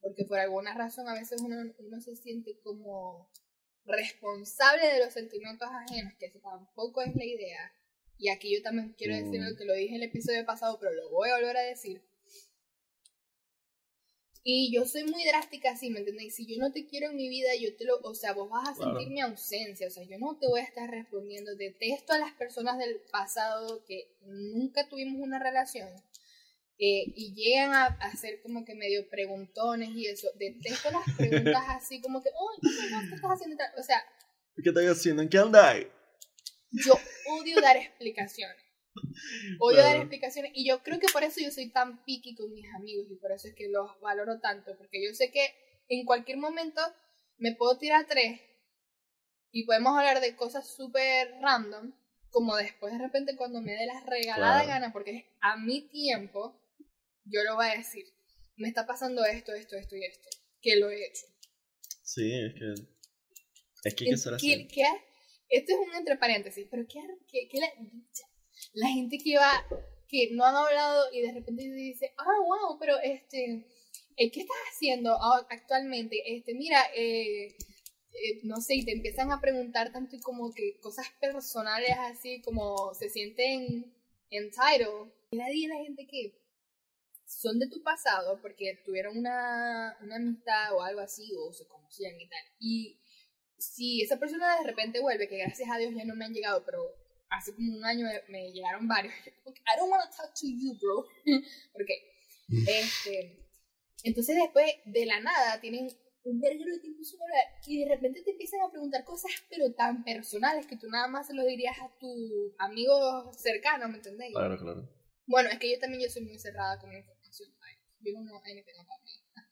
Porque por alguna razón a veces uno, uno se siente como responsable de los sentimientos ajenos, que eso tampoco es la idea. Y aquí yo también quiero decir lo que lo dije en el episodio pasado, pero lo voy a volver a decir. Y yo soy muy drástica así, ¿me entiendes? Si yo no te quiero en mi vida, yo te lo, o sea, vos vas a sentir mi ausencia, o sea, yo no te voy a estar respondiendo. Detesto a las personas del pasado que nunca tuvimos una relación eh, y llegan a, hacer como que medio preguntones y eso. Detesto las preguntas <laughs> así como que, oh, ¿qué estás haciendo? O sea, ¿qué estás haciendo? ¿En qué andas? Yo odio dar explicaciones. <laughs> Odio dar explicaciones y yo creo que por eso yo soy tan picky con mis amigos y por eso es que los valoro tanto, porque yo sé que en cualquier momento me puedo tirar tres y podemos hablar de cosas súper random, como después de repente cuando me dé la regalada gana, porque es a mi tiempo, yo lo voy a decir, me está pasando esto, esto, esto y esto, que lo he hecho. Sí, es que... Es que hay que ser así. ¿qué, esto es un entre paréntesis, pero ¿qué, qué, qué la, la gente que va, que no han hablado y de repente dice, ah, wow, pero este, eh, ¿qué estás haciendo actualmente? Este, mira, eh, eh, no sé, y te empiezan a preguntar tanto y como que cosas personales así, como se sienten entitled. Y nadie la gente que son de tu pasado porque tuvieron una, una amistad o algo así, o se conocían y tal. Y si esa persona de repente vuelve, que gracias a Dios ya no me han llegado, pero hace como un año me, llegaron varios. I don't want to talk to you, bro. <laughs> Porque, este, entonces después de la nada tienen un verguero de tiempo sin hablar y de repente te empiezan a preguntar cosas pero tan personales que tú nada más se lo dirías a tu amigo cercano, ¿me entendés? Claro, claro. Bueno, es que yo también yo soy muy cerrada con información. Yo no know anything about me.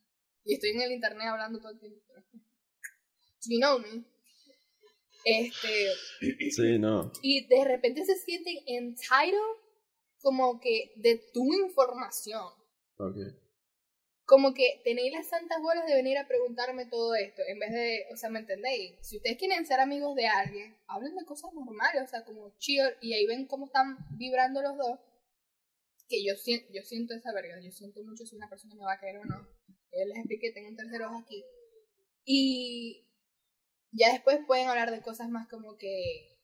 Y estoy en el internet hablando todo el tiempo. You know me. Este. Sí, no. Y de repente se sienten entitled como que de tu información. Ok. Como que tenéis las santas bolas de venir a preguntarme todo esto, en vez de, o sea, ¿me entendéis? Si ustedes quieren ser amigos de alguien, hablen de cosas normales, o sea, como chill, y ahí ven cómo están vibrando los dos. Que yo, yo siento esa verga, yo siento mucho si una persona me va a caer o no. Yo les expliqué, tengo un tercer ojo aquí. Y ya después pueden hablar de cosas más como que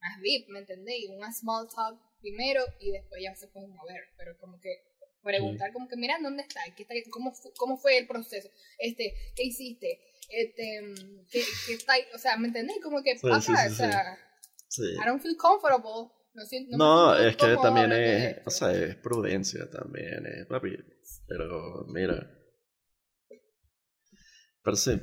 más deep, ¿me entendéis? Una small talk primero y después ya se pueden mover, pero como que preguntar como que mira dónde está, ¿Qué está cómo, cómo fue el proceso, este, qué hiciste, este, qué, qué está, o sea, ¿me entendéis? Como que, sí, o sea, I don't feel comfortable. No, siento, no, es que también es, o sea, es prudencia también, es papi, pero mira, pero sí,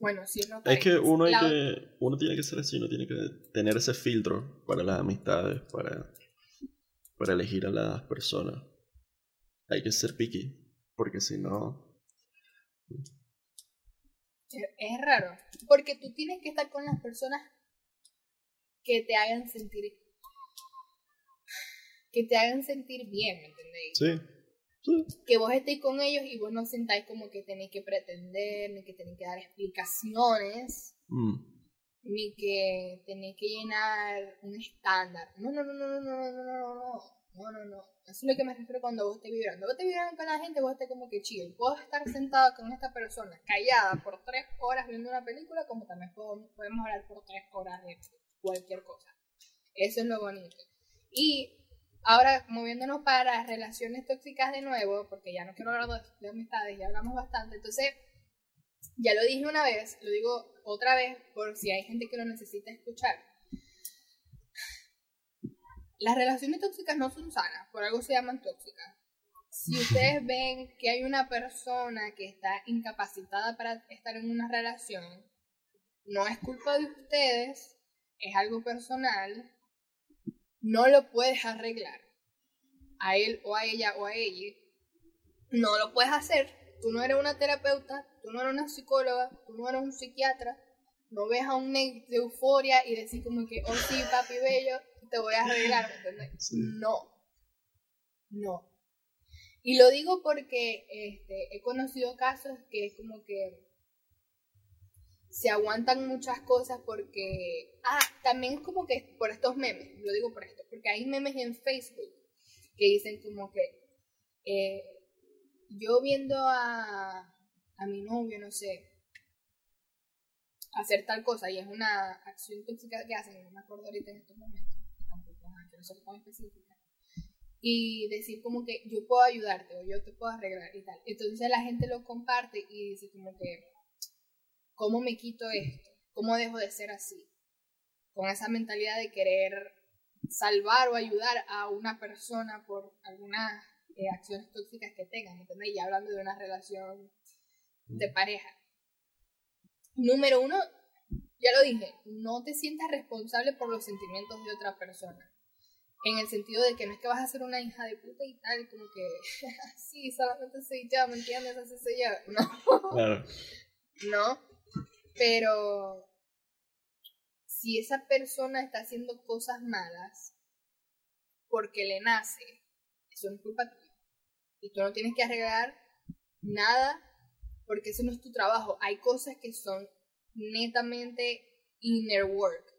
bueno, sí, no Es que uno, hay que uno tiene que ser así, uno tiene que tener ese filtro para las amistades, para, para elegir a las personas. Hay que ser picky, porque si no... Es raro, porque tú tienes que estar con las personas que te hagan sentir que te hagan sentir bien, ¿me entendéis? Sí que vos estéis con ellos y vos no sentáis como que tenéis que pretender, ni que tenéis que dar explicaciones, mm. ni que tenéis que llenar un estándar. No, no, no, no, no, no, no, no, no, no, no, no. Eso es lo que me refiero cuando vos estés vibrando. Vos estés vibrando con la gente, vos estés como que chill. Puedo estar sentado con esta persona, callada por tres horas viendo una película, como también podemos hablar por tres horas de cualquier cosa. Eso es lo bonito. Y Ahora, moviéndonos para relaciones tóxicas de nuevo, porque ya no quiero hablar de, amistades, ya hablamos bastante. Entonces, Ya lo dije una vez, lo digo otra vez por si hay gente que lo necesita escuchar. Las relaciones tóxicas no son sanas, por algo se llaman tóxicas. Si ustedes <laughs> ven que hay una persona que está incapacitada para estar en una relación, no es culpa de ustedes, es algo personal, no lo puedes arreglar a él o a ella o a ella, no lo puedes hacer. Tú no eres una terapeuta, tú no eres una psicóloga, tú no eres un psiquiatra, no ves a un de euforia y decir como que, oh sí, papi bello, te voy a arreglar, No, no. Y lo digo porque este, he conocido casos que es como que se aguantan muchas cosas porque... Ah, también como que por estos memes, lo digo por esto, porque hay memes en Facebook que dicen como que eh, yo viendo a, a mi novio, no sé, hacer tal cosa y es una acción tóxica que hacen, no me acuerdo ahorita en estos momentos, tampoco tan específica, y decir como que yo puedo ayudarte o yo te puedo arreglar y tal. Entonces la gente lo comparte y dice como que, ¿cómo me quito esto? ¿Cómo dejo de ser así? Con esa mentalidad de querer salvar o ayudar a una persona por algunas eh, acciones tóxicas que tengan, ¿entendés? Y hablando de una relación de pareja. Número uno, ya lo dije, no te sientas responsable por los sentimientos de otra persona. En el sentido de que no es que vas a ser una hija de puta y tal, como que, <laughs> sí, solamente soy yo, ¿me entiendes? Así soy yo. <laughs> No. Claro. No. Pero si esa persona está haciendo cosas malas porque le nace, eso no es culpa tuya. Y tú no tienes que arreglar nada porque ese no es tu trabajo. Hay cosas que son netamente inner work,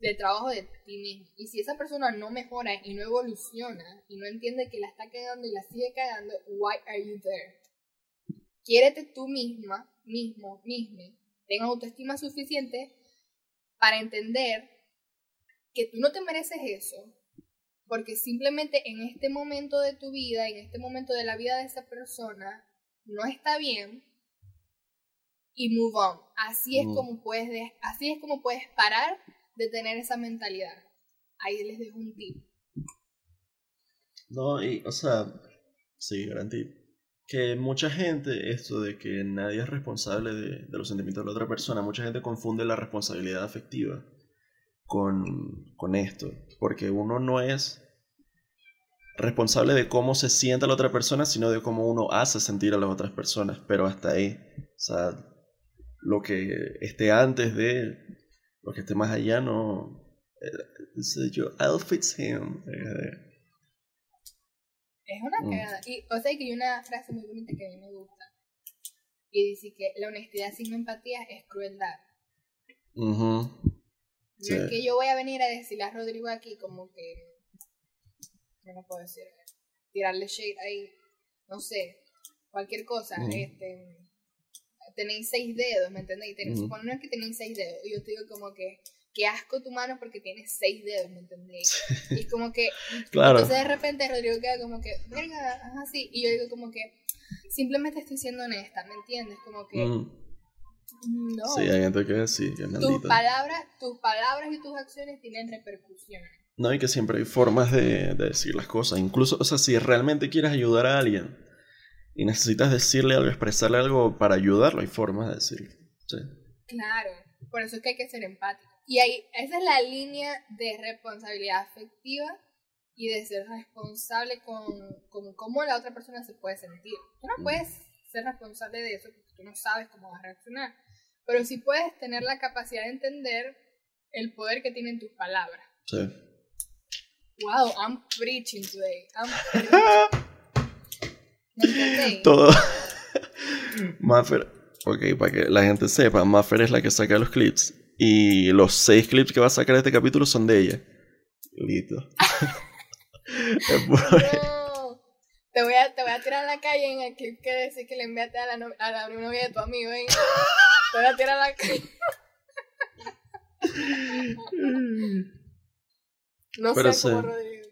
de trabajo de ti mismo. Y si esa persona no mejora y no evoluciona y no entiende que la está cagando y la sigue cagando, why are you there? Quiérete tú misma, mismo, misma, ten autoestima suficiente para entender que tú no te mereces eso, porque simplemente en este momento de tu vida, en este momento de la vida de esa persona, no está bien y move on. Así es como puedes así es como puedes parar de tener esa mentalidad. Ahí les dejo un tip. No, y o sea, sí, gran Que mucha gente, esto de que nadie es responsable de, de, los sentimientos de la otra persona, mucha gente confunde la responsabilidad afectiva con, con esto. Porque uno no es responsable de cómo se siente la otra persona, sino de cómo uno hace sentir a las otras personas. Pero hasta ahí. O sea, lo que esté antes de, lo que esté más allá, no. Eh, yo, fix him. Es una mm. cagada. Y, o sea, que hay una frase muy bonita que a mí me gusta. Y dice que la honestidad sin empatía es crueldad. No es que yo voy a venir a decirle a Rodrigo aquí como que. No puedo decir. Tirarle shade ahí. No sé. Cualquier cosa. Este tenéis seis dedos, ¿me entendéis? Tenéis, que tenéis seis dedos. Y yo te digo como que, qué asco tu mano porque tienes seis dedos, ¿me entendéis? Y como que, <laughs> claro. entonces de repente Rodrigo queda como que, venga, ajá, sí. Y yo digo como que, simplemente estoy siendo honesta, ¿me entiendes? Como que, no. Sí, hay gente que sí, que tus palabras, tus palabras y tus acciones tienen repercusiones. No, y que siempre hay formas de, de decir las cosas. Incluso, o sea, si realmente quieres ayudar a alguien, y necesitas decirle algo, expresarle algo para ayudarlo, hay formas de decirlo. Sí. Claro, por eso es que hay que ser empático. Y ahí, esa es la línea de responsabilidad afectiva y de ser responsable con, con cómo la otra persona se puede sentir. Tú no puedes ser responsable de eso porque tú no sabes cómo va a reaccionar, pero sí puedes tener la capacidad de entender el poder que tienen tus palabras. Sí. Wow, I'm preaching today. I'm preaching. <laughs> Todo. Maffer, ok, para que la gente sepa, Maffer es la que saca los clips. Y los seis clips que va a sacar este capítulo son de ella. Listo. <laughs> <laughs> Te voy, a, te voy a tirar a la calle en el clip que decís que le enviaste a la, a la novia de tu amigo. ¿eh? Te voy a tirar a la calle. <laughs> no sé cómo Rodrigo.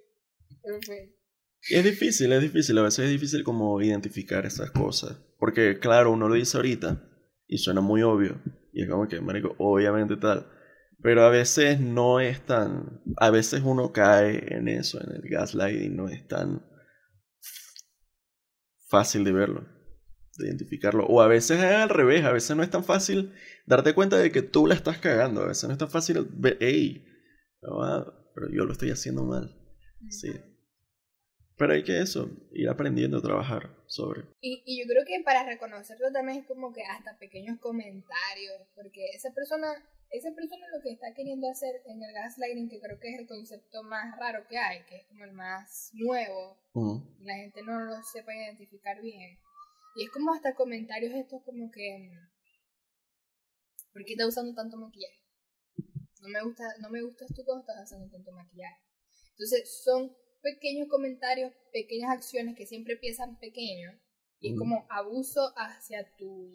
Es difícil, es difícil, a veces es difícil como identificar esas cosas. Porque claro, uno lo dice ahorita, Y suena muy obvio. Y es como que, marico, obviamente tal. Pero a veces no es tan... A veces uno cae en eso, en el gaslighting, no es tan fácil de verlo, de identificarlo. O a veces es al revés, a veces no es tan fácil darte cuenta de que tú la estás cagando. A veces no es tan fácil ver, hey, pero yo lo estoy haciendo mal. Sí. Pero hay que eso, ir aprendiendo a trabajar sobre. Y, y yo creo que para reconocerlo también es como que hasta pequeños comentarios, porque esa persona, esa persona lo que está queriendo hacer en el gaslighting, que creo que es el concepto más raro que hay, que es como el más nuevo, la gente no lo sepa identificar bien. Y es como hasta comentarios estos como que, ¿por qué estás usando tanto maquillaje? No me gusta, no me gustas tú cuando estás usando tanto maquillaje. Entonces son pequeños comentarios, pequeñas acciones que siempre empiezan pequeños y es como abuso hacia tu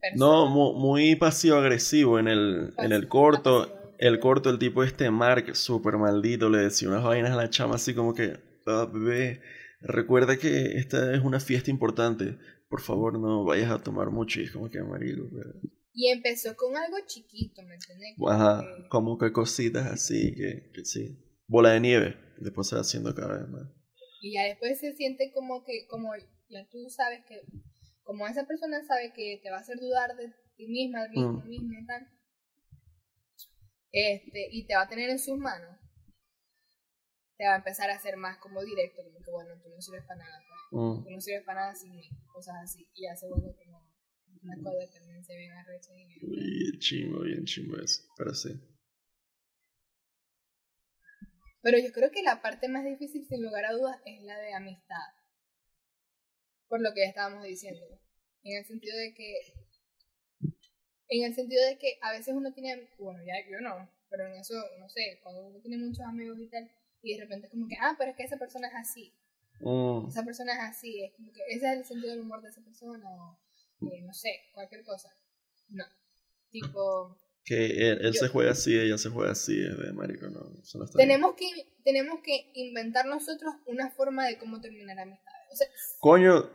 persona. No, muy, pasivo-agresivo en el, en el corto. El corto, el tipo este Mark, súper maldito, le decía unas vainas a la chama así como que, ah, bebé, recuerda que esta es una fiesta importante, por favor no vayas a tomar mucho y es como que amarillo. Y empezó con algo chiquito, ¿me entiendes? Ajá, como que cositas así, que, que sí. Bola de nieve después se va haciendo cada vez más. Y ya después se siente como que, como ya tú sabes que, como esa persona sabe que te va a hacer dudar de ti misma, de mismo, mm. misma y tal, este, y te va a tener en sus manos, te va a empezar a hacer más como directo, como que bueno, tú no sirves para nada, pues. mm. tú no sirves para nada sin mí, cosas así, y ya se vuelve como una codependencia bien arrecha. Y bien chimbo, bien chimbo eso, pero sí. Pero yo creo que la parte más difícil, sin lugar a dudas, es la de amistad. Por lo que ya estábamos diciendo. En el sentido de que. En el sentido de que a veces uno tiene. Bueno, ya yo no. Pero en eso, no sé, cuando uno tiene muchos amigos y tal. Y de repente es como que, ah, pero es que esa persona es así. Mm. Esa persona es así. Es como que ese es el sentido del humor de esa persona. O, eh, no sé, cualquier cosa. No. Tipo que él, se juega así, ella se juega así, es de marico, no. tenemos, que, tenemos que inventar nosotros una forma de cómo terminar amistades. O sea, Coño,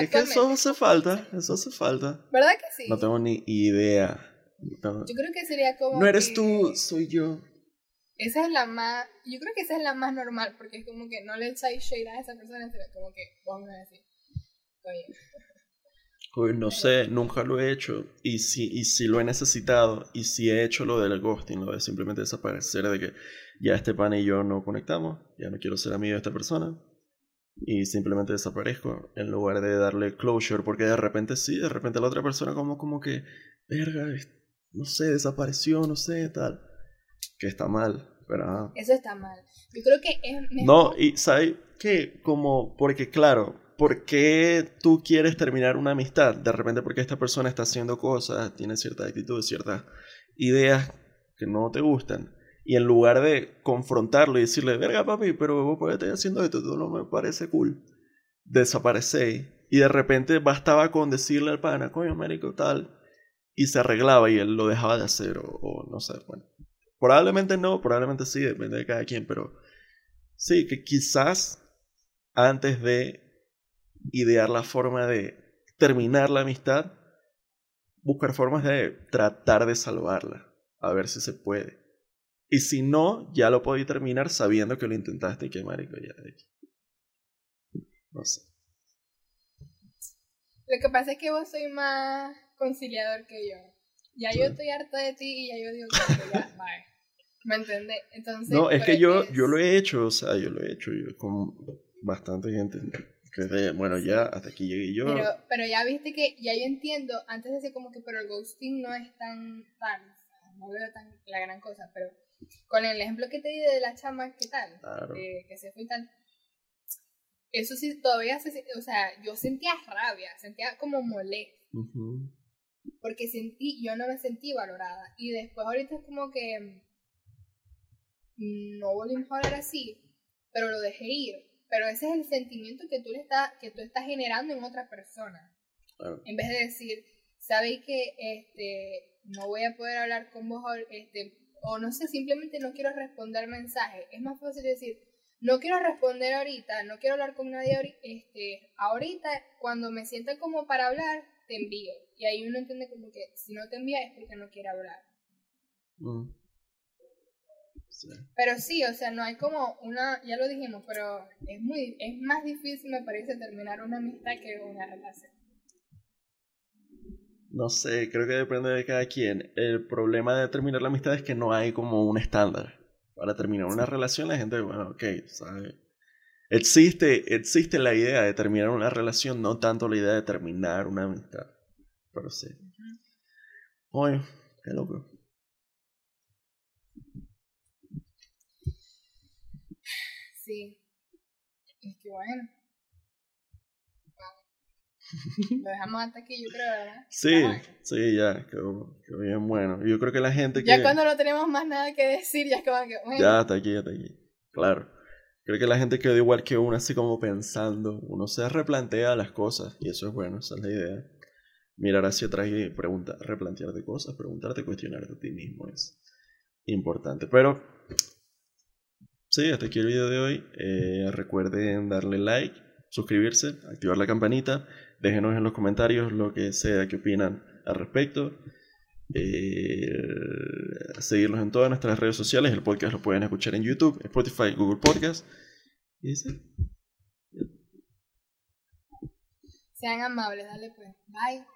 es que eso hace falta, eso hace falta. ¿Verdad que sí? No tengo ni idea. Yo creo que sería como. No eres tú, soy yo. Esa es la más. Yo creo que esa es la más normal, porque es como que no le echáis shade a esa persona, como que vamos a decir. Oye. Pues no sé, nunca lo he hecho. Y si, y si lo he necesitado, y si he hecho lo del ghosting, lo de simplemente desaparecer, de que ya este pan y yo no conectamos, ya no quiero ser amigo de esta persona, y simplemente desaparezco, en lugar de darle closure, porque de repente sí, de repente la otra persona como, como que, verga, no sé, desapareció, no sé, tal. Que está mal, pero... Eso está mal. Yo creo que es... No, y ¿sabes qué? Como, porque claro, ¿por qué tú quieres terminar una amistad? De repente porque esta persona está haciendo cosas, tiene cierta actitud, ciertas ideas que no te gustan. Y en lugar de confrontarlo y decirle, verga papi, pero vos por qué estás haciendo esto, tú no me parece cool. Desaparecéis. Y de repente bastaba con decirle al pana, coño, médico, tal. Y se arreglaba y él lo dejaba de hacer, o, o no sé, bueno. Probablemente no, probablemente sí, depende de cada quien, pero sí, que quizás antes de idear la forma de terminar la amistad, buscar formas de tratar de salvarla, a ver si se puede. Y si no, ya lo podéis terminar sabiendo que lo intentaste y que marico ya No sé. Lo que pasa es que vos sois más conciliador que yo. Ya yo estoy harta de ti y ya yo digo que ya, <laughs> bye. ¿Me entiendes? Entonces. No, es que yo, yo lo he hecho, o sea, yo lo he hecho yo con bastante gente bueno, ya hasta aquí llegué yo. Pero, pero ya viste que, ya yo entiendo, antes decía como que, pero el ghosting no es tan, tan, no veo tan la gran cosa, pero con el ejemplo que te di de la chama, ¿qué tal? Eh, que se fue tan... Eso sí, todavía se, o sea, yo sentía rabia, sentía como molestia. Porque sentí, yo no me sentí valorada. Y después ahorita es como que no volvimos a hablar así, pero lo dejé ir pero ese es el sentimiento que tú, le está, que tú estás generando en otra persona. En vez de decir, sabéis que este, no voy a poder hablar con vos, este, o no sé, simplemente no quiero responder mensajes. Es más fácil decir, no quiero responder ahorita, no quiero hablar con nadie este, ahorita, cuando me sienta como para hablar, te envío. Y ahí uno entiende como que si no te envía es porque no quiere hablar. Mm. Sí. Pero sí, o sea, no hay como una, ya lo dijimos, pero es muy, es más difícil me parece terminar una amistad que una relación. No sé, creo que depende de cada quien. El problema de terminar la amistad es que no hay como un estándar. Para terminar una relación la gente, bueno, ok, ¿sabe? Existe, existe la idea de terminar una relación, no tanto la idea de terminar una amistad. Pero sí. Oye, qué loco. Sí. Es que bueno. <laughs> Lo dejamos hasta aquí, yo creo, ¿verdad? Sí, sí, ya, quedó, quedó bien bueno. Yo creo que la gente que... Ya cuando no tenemos más nada que decir, ya es como que, bueno, Ya, hasta aquí, hasta aquí. Claro. Creo que la gente quedó igual que uno, así como pensando. Uno se replantea las cosas, y eso es bueno, esa es la idea. Mirar hacia atrás y preguntar, replantearte cosas, preguntarte, cuestionarte a ti mismo es importante. Pero, sí, hasta aquí el video de hoy. Eh, recuerden darle like, suscribirse, activar la campanita. Déjenos en los comentarios lo que sea que opinan al respecto. Eh, seguirnos en todas nuestras redes sociales. El podcast lo pueden escuchar en YouTube, Spotify, Google Podcast. Y dice, sean amables, dale pues. Bye.